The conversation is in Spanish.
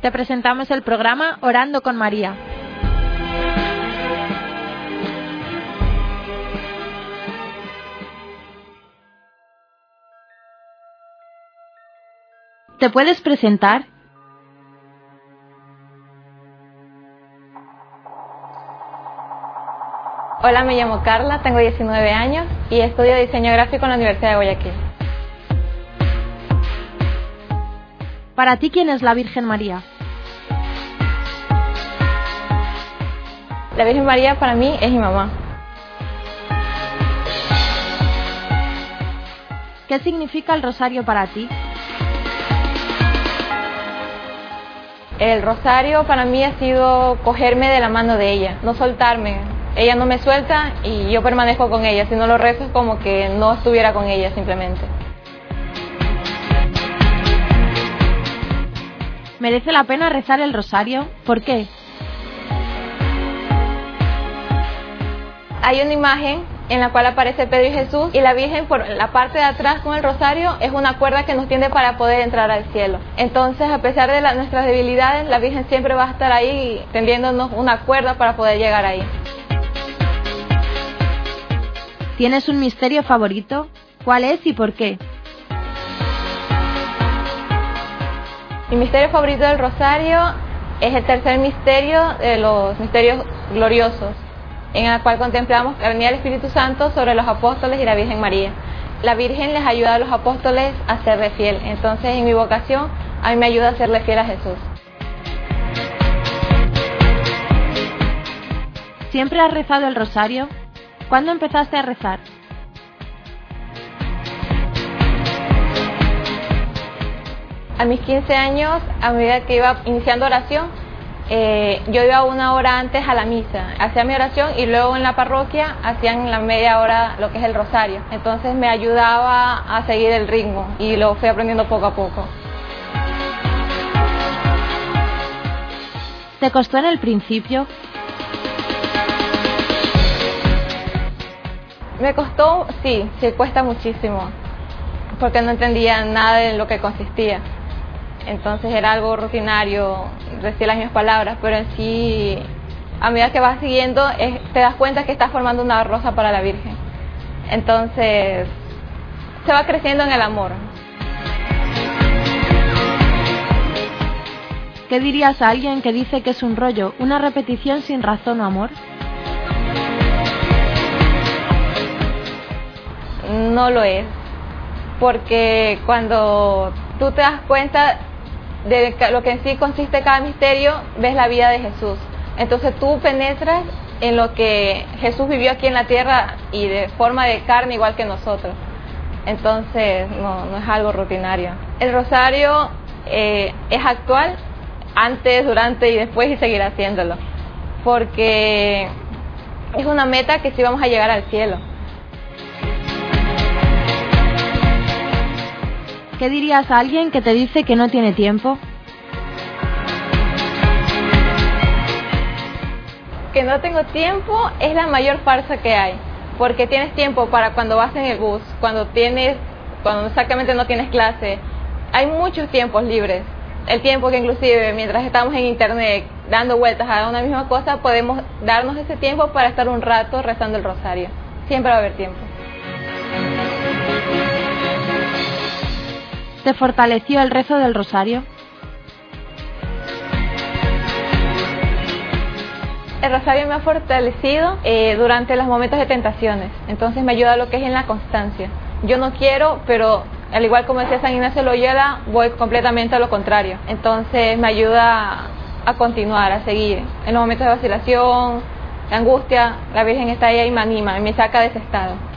Te presentamos el programa Orando con María. ¿Te puedes presentar? Hola, me llamo Carla, tengo 19 años y estudio diseño gráfico en la Universidad de Guayaquil. Para ti, ¿quién es la Virgen María? La Virgen María para mí es mi mamá. ¿Qué significa el rosario para ti? El rosario para mí ha sido cogerme de la mano de ella, no soltarme. Ella no me suelta y yo permanezco con ella. Si no lo rezo es como que no estuviera con ella simplemente. ¿Merece la pena rezar el rosario? ¿Por qué? Hay una imagen en la cual aparece Pedro y Jesús y la Virgen por la parte de atrás con el rosario es una cuerda que nos tiende para poder entrar al cielo. Entonces, a pesar de nuestras debilidades, la Virgen siempre va a estar ahí tendiéndonos una cuerda para poder llegar ahí. ¿Tienes un misterio favorito? ¿Cuál es y por qué? Mi misterio favorito del rosario es el tercer misterio de los misterios gloriosos en el cual contemplamos la venida del Espíritu Santo sobre los apóstoles y la Virgen María. La Virgen les ayuda a los apóstoles a serle fiel, entonces en mi vocación a mí me ayuda a serle fiel a Jesús. ¿Siempre has rezado el rosario? ¿Cuándo empezaste a rezar? A mis 15 años, a medida que iba iniciando oración, eh, yo iba una hora antes a la misa, hacía mi oración y luego en la parroquia hacían la media hora lo que es el rosario. Entonces me ayudaba a seguir el ritmo y lo fui aprendiendo poco a poco. ¿Te costó en el principio? Me costó, sí, sí cuesta muchísimo, porque no entendía nada de lo que consistía entonces era algo rutinario, decir las mismas palabras, pero en sí, a medida que vas siguiendo, te das cuenta que estás formando una rosa para la Virgen. Entonces, se va creciendo en el amor. ¿Qué dirías a alguien que dice que es un rollo, una repetición sin razón o amor? No lo es, porque cuando tú te das cuenta de lo que en sí consiste cada misterio, ves la vida de Jesús. Entonces tú penetras en lo que Jesús vivió aquí en la tierra y de forma de carne igual que nosotros. Entonces no, no es algo rutinario. El rosario eh, es actual antes, durante y después y seguirá haciéndolo. Porque es una meta que sí vamos a llegar al cielo. ¿Qué dirías a alguien que te dice que no tiene tiempo? Que no tengo tiempo es la mayor farsa que hay, porque tienes tiempo para cuando vas en el bus, cuando tienes, cuando exactamente no tienes clase, hay muchos tiempos libres. El tiempo que inclusive mientras estamos en internet dando vueltas a una misma cosa, podemos darnos ese tiempo para estar un rato rezando el rosario. Siempre va a haber tiempo. ¿Te fortaleció el rezo del rosario? El rosario me ha fortalecido eh, durante los momentos de tentaciones, entonces me ayuda a lo que es en la constancia. Yo no quiero, pero al igual como decía San Ignacio Loyola, voy completamente a lo contrario. Entonces me ayuda a continuar, a seguir. En los momentos de vacilación, de angustia, la Virgen está ahí y me anima y me saca de ese estado.